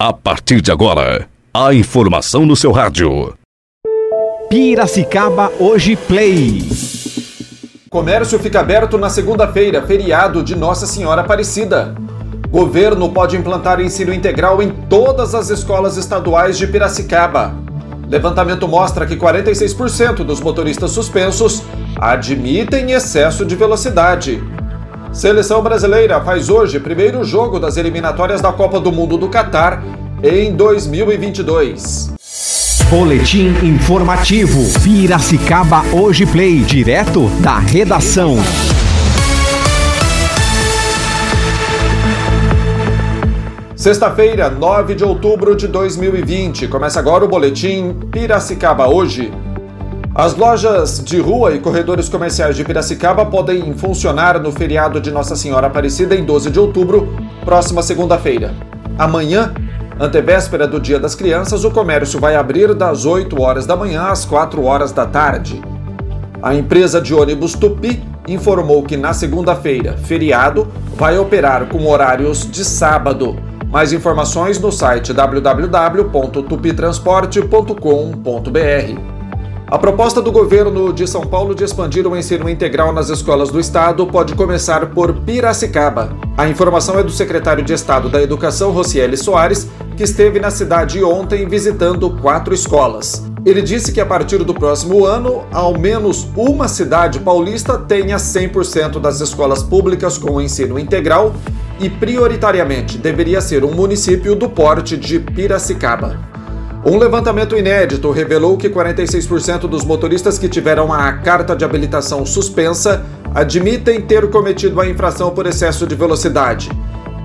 A partir de agora, a informação no seu rádio. Piracicaba Hoje Play. Comércio fica aberto na segunda-feira, feriado de Nossa Senhora Aparecida. Governo pode implantar ensino integral em todas as escolas estaduais de Piracicaba. Levantamento mostra que 46% dos motoristas suspensos admitem excesso de velocidade. Seleção brasileira faz hoje primeiro jogo das eliminatórias da Copa do Mundo do Catar em 2022. Boletim informativo. Piracicaba Hoje Play, direto da redação. Sexta-feira, 9 de outubro de 2020. Começa agora o boletim Piracicaba Hoje. As lojas de rua e corredores comerciais de Piracicaba podem funcionar no feriado de Nossa Senhora Aparecida em 12 de outubro, próxima segunda-feira. Amanhã, antevéspera do Dia das Crianças, o comércio vai abrir das 8 horas da manhã às 4 horas da tarde. A empresa de ônibus Tupi informou que na segunda-feira, feriado, vai operar com horários de sábado. Mais informações no site www.tupitransporte.com.br. A proposta do governo de São Paulo de expandir o ensino integral nas escolas do estado pode começar por Piracicaba. A informação é do secretário de Estado da Educação, Rocieli Soares, que esteve na cidade ontem visitando quatro escolas. Ele disse que a partir do próximo ano, ao menos uma cidade paulista tenha 100% das escolas públicas com ensino integral e, prioritariamente, deveria ser um município do porte de Piracicaba. Um levantamento inédito revelou que 46% dos motoristas que tiveram a carta de habilitação suspensa admitem ter cometido a infração por excesso de velocidade.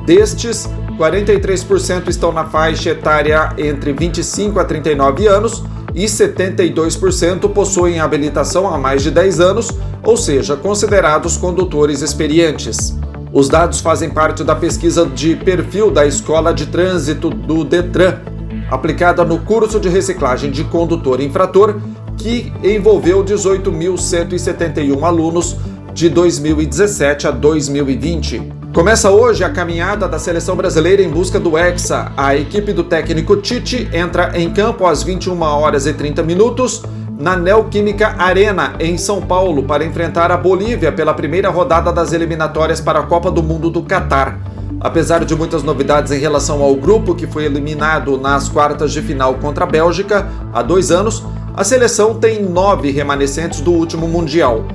Destes, 43% estão na faixa etária entre 25 a 39 anos e 72% possuem habilitação há mais de 10 anos, ou seja, considerados condutores experientes. Os dados fazem parte da pesquisa de perfil da Escola de Trânsito do Detran, aplicada no curso de reciclagem de condutor infrator, que envolveu 18.171 alunos de 2017 a 2020. Começa hoje a caminhada da seleção brasileira em busca do Hexa. A equipe do técnico Tite entra em campo às 21 horas e 30 minutos na Neoquímica Arena, em São Paulo, para enfrentar a Bolívia pela primeira rodada das eliminatórias para a Copa do Mundo do Catar. Apesar de muitas novidades em relação ao grupo que foi eliminado nas quartas de final contra a Bélgica há dois anos, a seleção tem nove remanescentes do último Mundial.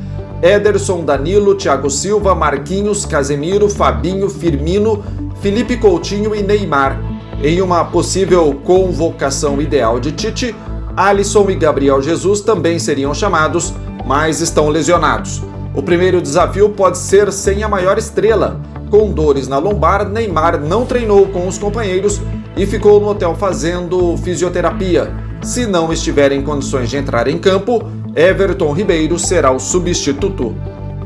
Ederson, Danilo, Thiago Silva, Marquinhos, Casemiro, Fabinho, Firmino, Felipe Coutinho e Neymar. Em uma possível convocação ideal de Tite, Alisson e Gabriel Jesus também seriam chamados, mas estão lesionados. O primeiro desafio pode ser sem a maior estrela, com dores na lombar, Neymar não treinou com os companheiros e ficou no hotel fazendo fisioterapia. Se não estiver em condições de entrar em campo, Everton Ribeiro será o substituto.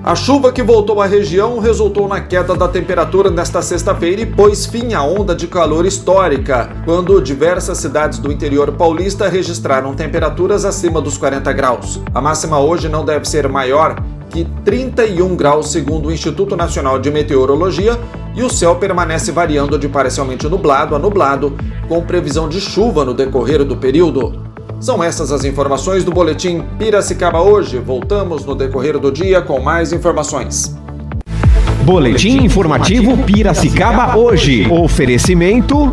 A chuva que voltou à região resultou na queda da temperatura nesta sexta-feira e pôs fim à onda de calor histórica, quando diversas cidades do interior paulista registraram temperaturas acima dos 40 graus. A máxima hoje não deve ser maior que 31 graus, segundo o Instituto Nacional de Meteorologia, e o céu permanece variando de parcialmente nublado a nublado, com previsão de chuva no decorrer do período. São essas as informações do boletim Piracicaba hoje. Voltamos no decorrer do dia com mais informações. Boletim informativo Piracicaba hoje. Oferecimento